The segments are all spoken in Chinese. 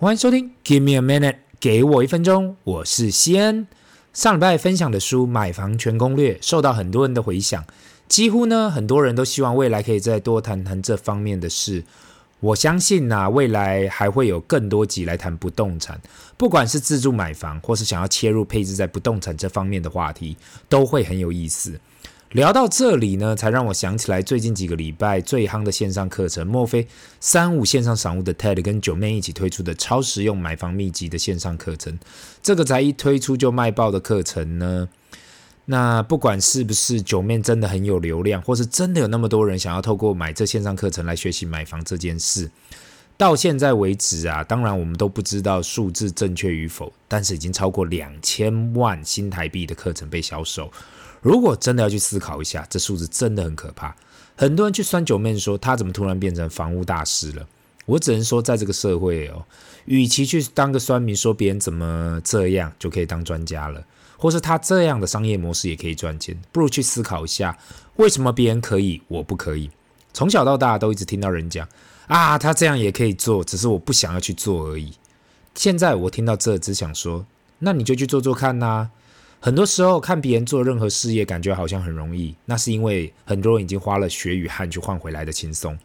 欢迎收听，Give me a minute，给我一分钟，我是西恩。上礼拜分享的书《买房全攻略》受到很多人的回响，几乎呢很多人都希望未来可以再多谈谈这方面的事。我相信呐、啊，未来还会有更多集来谈不动产，不管是自住买房，或是想要切入配置在不动产这方面的话题，都会很有意思。聊到这里呢，才让我想起来最近几个礼拜最夯的线上课程，莫非三五线上赏屋的 Ted 跟九妹一起推出的超实用买房秘籍的线上课程？这个才一推出就卖爆的课程呢？那不管是不是九妹真的很有流量，或是真的有那么多人想要透过买这线上课程来学习买房这件事，到现在为止啊，当然我们都不知道数字正确与否，但是已经超过两千万新台币的课程被销售。如果真的要去思考一下，这数字真的很可怕。很多人去酸九妹说，他怎么突然变成房屋大师了？我只能说，在这个社会哦，与其去当个酸民，说别人怎么这样就可以当专家了，或是他这样的商业模式也可以赚钱，不如去思考一下，为什么别人可以，我不可以？从小到大都一直听到人讲啊，他这样也可以做，只是我不想要去做而已。现在我听到这，只想说，那你就去做做看呐、很多时候看别人做任何事业，感觉好像很容易，那是因为很多人已经花了血与汗去换回来的轻松。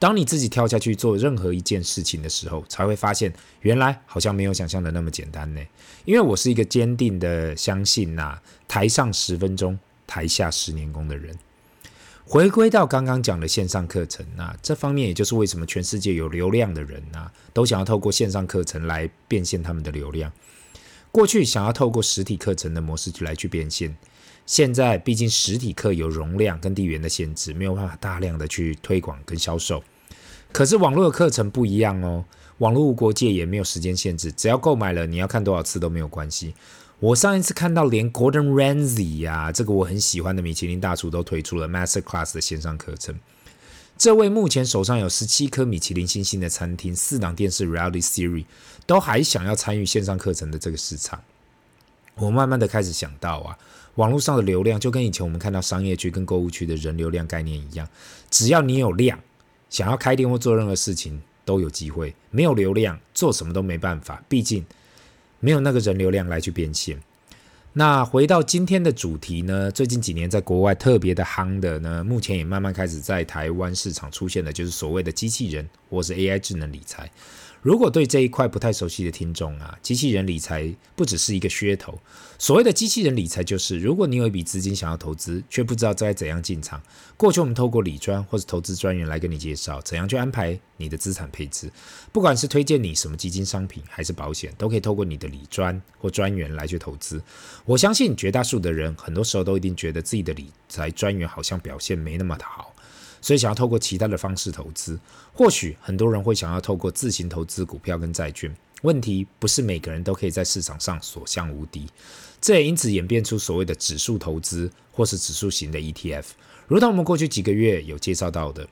当你自己跳下去做任何一件事情的时候，才会发现原来好像没有想象的那么简单呢。因为我是一个坚定的相信呐，台上十分钟，台下十年功的人。回归到刚刚讲的线上课程啊，这方面也就是为什么全世界有流量的人啊，都想要透过线上课程来变现他们的流量。过去想要透过实体课程的模式来去变现，现在毕竟实体课有容量跟地缘的限制，没有办法大量的去推广跟销售。可是网络的课程不一样哦，网络无国界也没有时间限制，只要购买了，你要看多少次都没有关系。我上一次看到连 Gordon Ramsay 呀、啊，这个我很喜欢的米其林大厨都推出了 Master Class 的线上课程。这位目前手上有十七颗米其林星星的餐厅、四档电视 Reality Series，都还想要参与线上课程的这个市场。我慢慢的开始想到啊，网络上的流量就跟以前我们看到商业区跟购物区的人流量概念一样，只要你有量，想要开店或做任何事情都有机会；没有流量，做什么都没办法，毕竟没有那个人流量来去变现。那回到今天的主题呢，最近几年在国外特别的夯的呢，目前也慢慢开始在台湾市场出现的，就是所谓的机器人或是 AI 智能理财。如果对这一块不太熟悉的听众啊，机器人理财不只是一个噱头。所谓的机器人理财，就是如果你有一笔资金想要投资，却不知道该怎样进场。过去我们透过理专或是投资专员来跟你介绍怎样去安排你的资产配置，不管是推荐你什么基金、商品还是保险，都可以透过你的理专或专员来去投资。我相信绝大数的人，很多时候都一定觉得自己的理财专员好像表现没那么的好。所以想要透过其他的方式投资，或许很多人会想要透过自行投资股票跟债券。问题不是每个人都可以在市场上所向无敌，这也因此演变出所谓的指数投资或是指数型的 ETF，如同我们过去几个月有介绍到的。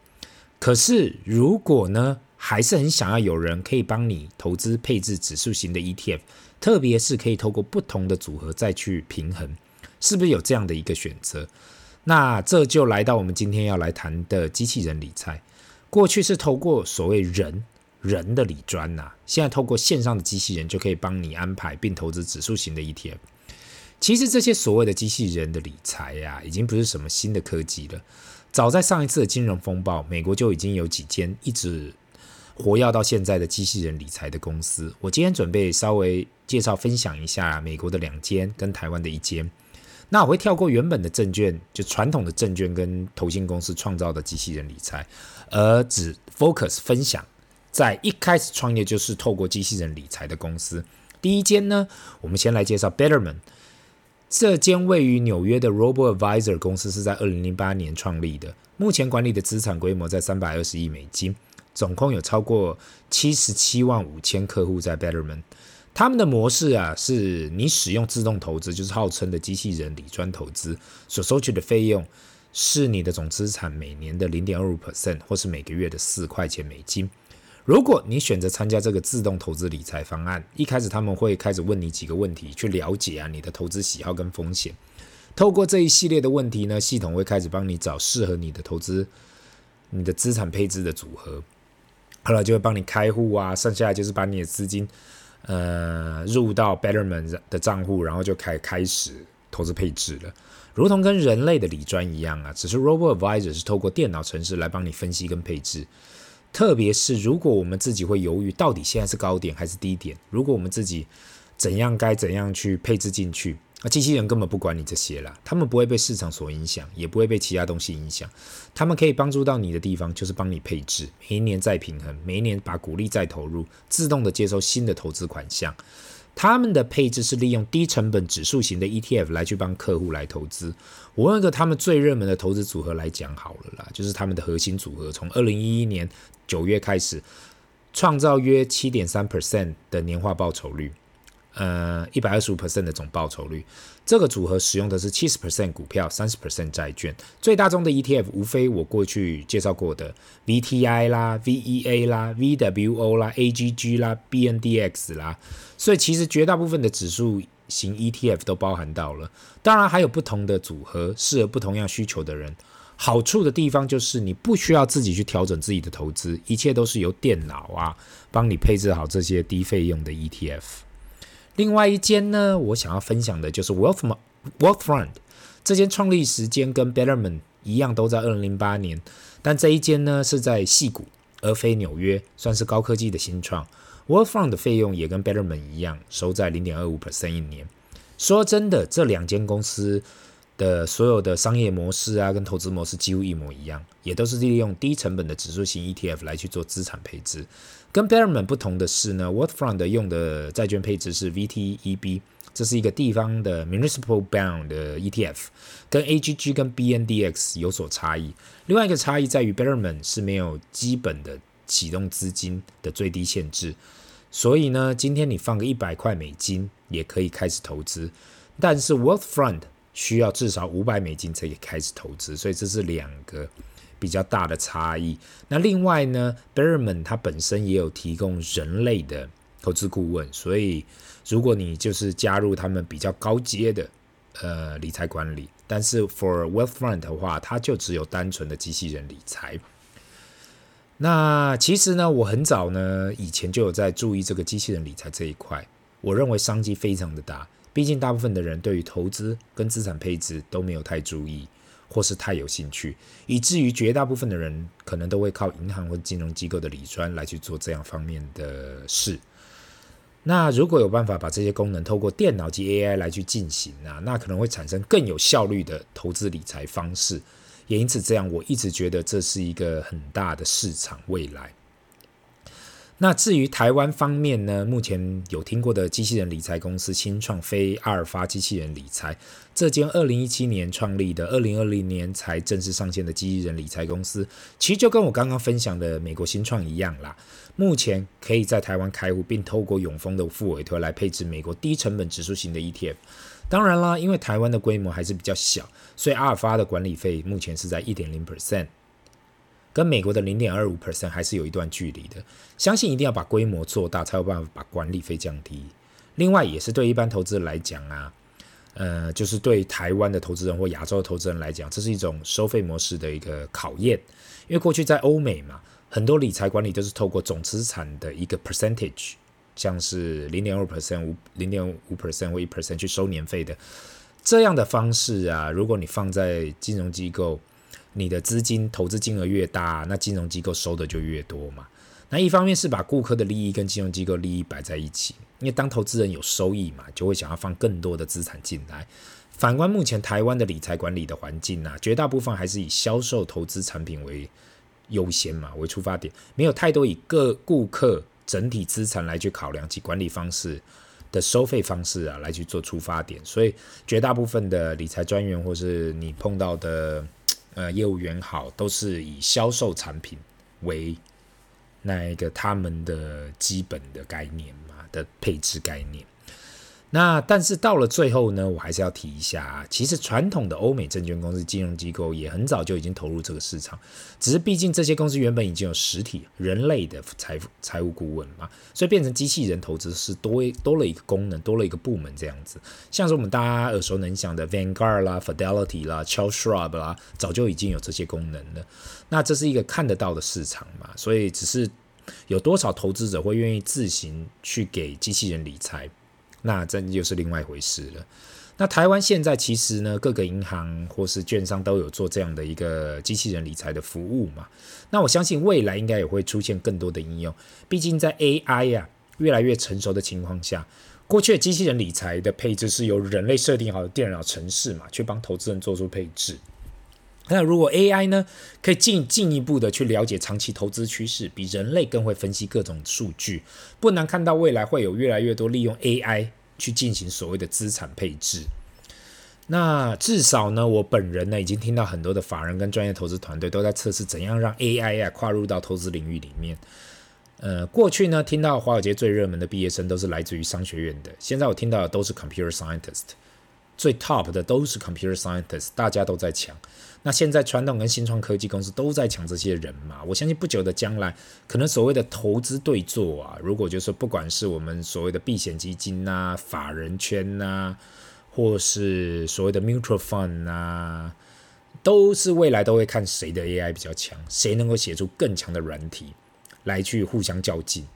可是如果呢，还是很想要有人可以帮你投资配置指数型的 ETF，特别是可以透过不同的组合再去平衡，是不是有这样的一个选择？那这就来到我们今天要来谈的机器人理财。过去是透过所谓人人的理专呐，现在透过线上的机器人就可以帮你安排并投资指数型的 ETF。其实这些所谓的机器人的理财呀，已经不是什么新的科技了。早在上一次的金融风暴，美国就已经有几间一直活跃到现在的机器人理财的公司。我今天准备稍微介绍分享一下美国的两间跟台湾的一间。那我会跳过原本的证券，就传统的证券跟投信公司创造的机器人理财，而只 focus 分享在一开始创业就是透过机器人理财的公司。第一间呢，我们先来介绍 Betterman 这间位于纽约的 Robo Advisor 公司是在二零零八年创立的，目前管理的资产规模在三百二十亿美金，总共有超过七十七万五千客户在 Betterman。他们的模式啊，是你使用自动投资，就是号称的机器人理专投资，所收取的费用是你的总资产每年的零点二五 percent，或是每个月的四块钱美金。如果你选择参加这个自动投资理财方案，一开始他们会开始问你几个问题，去了解啊你的投资喜好跟风险。透过这一系列的问题呢，系统会开始帮你找适合你的投资、你的资产配置的组合。后来就会帮你开户啊，剩下就是把你的资金呃入到 Betterman 的账户，然后就开开始投资配置了。如同跟人类的理专一样啊，只是 Robo Advisor 是透过电脑程式来帮你分析跟配置。特别是如果我们自己会犹豫，到底现在是高点还是低点，如果我们自己怎样该怎样去配置进去，那机器人根本不管你这些啦，他们不会被市场所影响，也不会被其他东西影响。他们可以帮助到你的地方，就是帮你配置，每一年再平衡，每一年把股利再投入，自动的接收新的投资款项。他们的配置是利用低成本指数型的 ETF 来去帮客户来投资。我用一个他们最热门的投资组合来讲好了啦，就是他们的核心组合，从二零一一年九月开始，创造约七点三 percent 的年化报酬率。呃，一百二十五 percent 的总报酬率，这个组合使用的是七十 percent 股票，三十 percent 债券。最大宗的 ETF 无非我过去介绍过的 VTI 啦、VEA 啦、VWO 啦、AGG 啦、BNDX 啦。所以其实绝大部分的指数型 ETF 都包含到了。当然还有不同的组合，适合不同样需求的人。好处的地方就是你不需要自己去调整自己的投资，一切都是由电脑啊帮你配置好这些低费用的 ETF。另外一间呢，我想要分享的就是 Wealth Wealthfront 这间创立时间跟 Betterment 一样，都在二零零八年，但这一间呢是在戏谷而非纽约，算是高科技的新创。Wealthfront 的费用也跟 Betterment 一样，收在零点二五 percent 一年。说真的，这两间公司的所有的商业模式啊，跟投资模式几乎一模一样，也都是利用低成本的指数型 ETF 来去做资产配置。跟 Betterment 不同的是呢，Wealthfront 用的债券配置是 VTEB，这是一个地方的 Municipal Bond 的 ETF，跟 AGG 跟 BNDX 有所差异。另外一个差异在于 Betterment 是没有基本的启动资金的最低限制，所以呢，今天你放个一百块美金也可以开始投资，但是 Wealthfront 需要至少五百美金才可以开始投资，所以这是两个。比较大的差异。那另外呢，Betterment 它本身也有提供人类的投资顾问，所以如果你就是加入他们比较高阶的呃理财管理，但是 For Wealthfront 的话，它就只有单纯的机器人理财。那其实呢，我很早呢以前就有在注意这个机器人理财这一块，我认为商机非常的大，毕竟大部分的人对于投资跟资产配置都没有太注意。或是太有兴趣，以至于绝大部分的人可能都会靠银行或金融机构的理专来去做这样方面的事。那如果有办法把这些功能透过电脑及 AI 来去进行啊，那可能会产生更有效率的投资理财方式。也因此，这样我一直觉得这是一个很大的市场未来。那至于台湾方面呢，目前有听过的机器人理财公司新创非阿尔法机器人理财，这间二零一七年创立的，二零二零年才正式上线的机器人理财公司，其实就跟我刚刚分享的美国新创一样啦。目前可以在台湾开户，并透过永丰的副委托来配置美国低成本指数型的 ETF。当然啦，因为台湾的规模还是比较小，所以阿尔法的管理费目前是在一点零 percent。跟美国的零点二五 percent 还是有一段距离的，相信一定要把规模做大，才有办法把管理费降低。另外，也是对一般投资人来讲啊，呃，就是对台湾的投资人或亚洲的投资人来讲，这是一种收费模式的一个考验。因为过去在欧美嘛，很多理财管理都是透过总资产的一个 percentage，像是零点二 percent、五零点五 percent 或一 percent 去收年费的这样的方式啊，如果你放在金融机构。你的资金投资金额越大，那金融机构收的就越多嘛。那一方面是把顾客的利益跟金融机构利益摆在一起，因为当投资人有收益嘛，就会想要放更多的资产进来。反观目前台湾的理财管理的环境啊，绝大部分还是以销售投资产品为优先嘛，为出发点，没有太多以各顾客整体资产来去考量及管理方式的收费方式啊，来去做出发点。所以绝大部分的理财专员或是你碰到的。呃，业务员好，都是以销售产品为那一个他们的基本的概念嘛的配置概念。那但是到了最后呢，我还是要提一下，其实传统的欧美证券公司、金融机构也很早就已经投入这个市场，只是毕竟这些公司原本已经有实体人类的财财务顾问嘛，所以变成机器人投资是多多了一个功能，多了一个部门这样子。像是我们大家耳熟能详的 Vanguard 啦、Fidelity 啦、Charles Schwab 啦，早就已经有这些功能了。那这是一个看得到的市场嘛，所以只是有多少投资者会愿意自行去给机器人理财？那这又是另外一回事了。那台湾现在其实呢，各个银行或是券商都有做这样的一个机器人理财的服务嘛。那我相信未来应该也会出现更多的应用。毕竟在 AI 呀、啊、越来越成熟的情况下，过去的机器人理财的配置是由人类设定好的电脑程式嘛，去帮投资人做出配置。那如果 AI 呢，可以进进一步的去了解长期投资趋势，比人类更会分析各种数据，不难看到未来会有越来越多利用 AI。去进行所谓的资产配置，那至少呢，我本人呢已经听到很多的法人跟专业投资团队都在测试怎样让 AI 啊跨入到投资领域里面。呃，过去呢听到华尔街最热门的毕业生都是来自于商学院的，现在我听到的都是 computer scientist，最 top 的都是 computer scientist，大家都在抢。那现在传统跟新创科技公司都在抢这些人嘛，我相信不久的将来，可能所谓的投资对坐啊，如果就是不管是我们所谓的避险基金呐、法人圈呐，或是所谓的 mutual fund 呐，都是未来都会看谁的 AI 比较强，谁能够写出更强的软体来去互相较劲。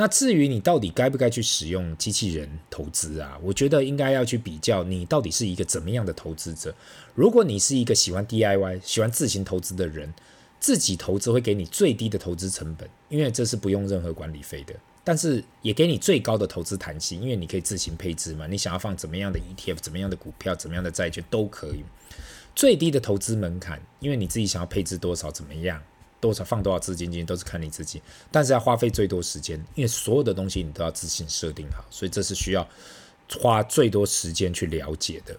那至于你到底该不该去使用机器人投资啊？我觉得应该要去比较你到底是一个怎么样的投资者。如果你是一个喜欢 DIY、喜欢自行投资的人，自己投资会给你最低的投资成本，因为这是不用任何管理费的。但是也给你最高的投资弹性，因为你可以自行配置嘛。你想要放怎么样的 ETF、怎么样的股票、怎么样的债券都可以。最低的投资门槛，因为你自己想要配置多少、怎么样。多少放多少资金进去都是看你自己，但是要花费最多时间，因为所有的东西你都要自行设定好，所以这是需要花最多时间去了解的。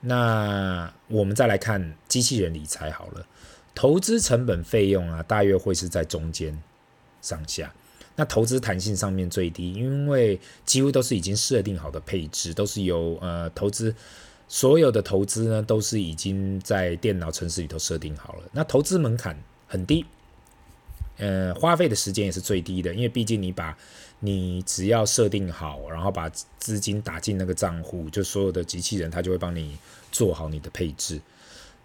那我们再来看机器人理财好了，投资成本费用啊，大约会是在中间上下。那投资弹性上面最低，因为几乎都是已经设定好的配置，都是由呃投资所有的投资呢都是已经在电脑程式里头设定好了。那投资门槛。很低，呃，花费的时间也是最低的，因为毕竟你把你只要设定好，然后把资金打进那个账户，就所有的机器人它就会帮你做好你的配置。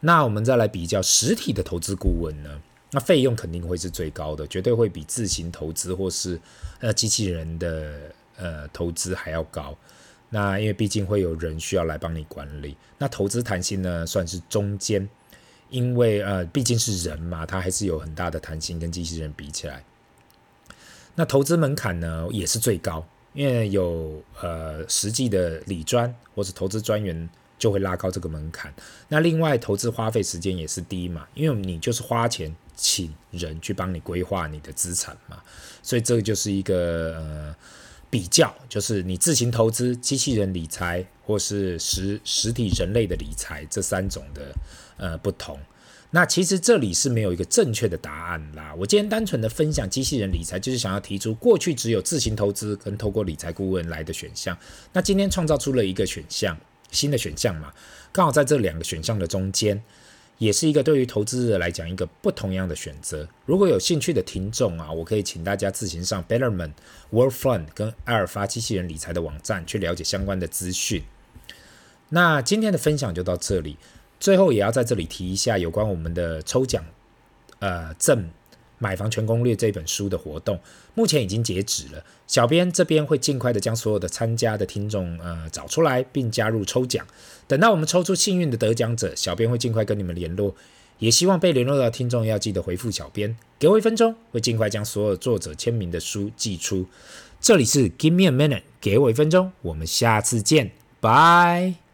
那我们再来比较实体的投资顾问呢，那费用肯定会是最高的，绝对会比自行投资或是呃机器人的呃投资还要高。那因为毕竟会有人需要来帮你管理，那投资弹性呢算是中间。因为呃，毕竟是人嘛，他还是有很大的弹性，跟机器人比起来。那投资门槛呢也是最高，因为有呃实际的理专或者投资专员就会拉高这个门槛。那另外投资花费时间也是低嘛，因为你就是花钱请人去帮你规划你的资产嘛，所以这个就是一个呃。比较就是你自行投资、机器人理财，或是实实体人类的理财这三种的呃不同。那其实这里是没有一个正确的答案啦。我今天单纯的分享机器人理财，就是想要提出过去只有自行投资跟透过理财顾问来的选项。那今天创造出了一个选项，新的选项嘛，刚好在这两个选项的中间。也是一个对于投资者来讲一个不同样的选择。如果有兴趣的听众啊，我可以请大家自行上 Betterment、World Fund 跟阿尔法机器人理财的网站去了解相关的资讯。那今天的分享就到这里，最后也要在这里提一下有关我们的抽奖，呃，赠。买房全攻略这本书的活动目前已经截止了，小编这边会尽快的将所有的参加的听众呃找出来，并加入抽奖。等到我们抽出幸运的得奖者，小编会尽快跟你们联络。也希望被联络到的听众要记得回复小编，给我一分钟，会尽快将所有作者签名的书寄出。这里是 Give me a minute，给我一分钟，我们下次见，拜。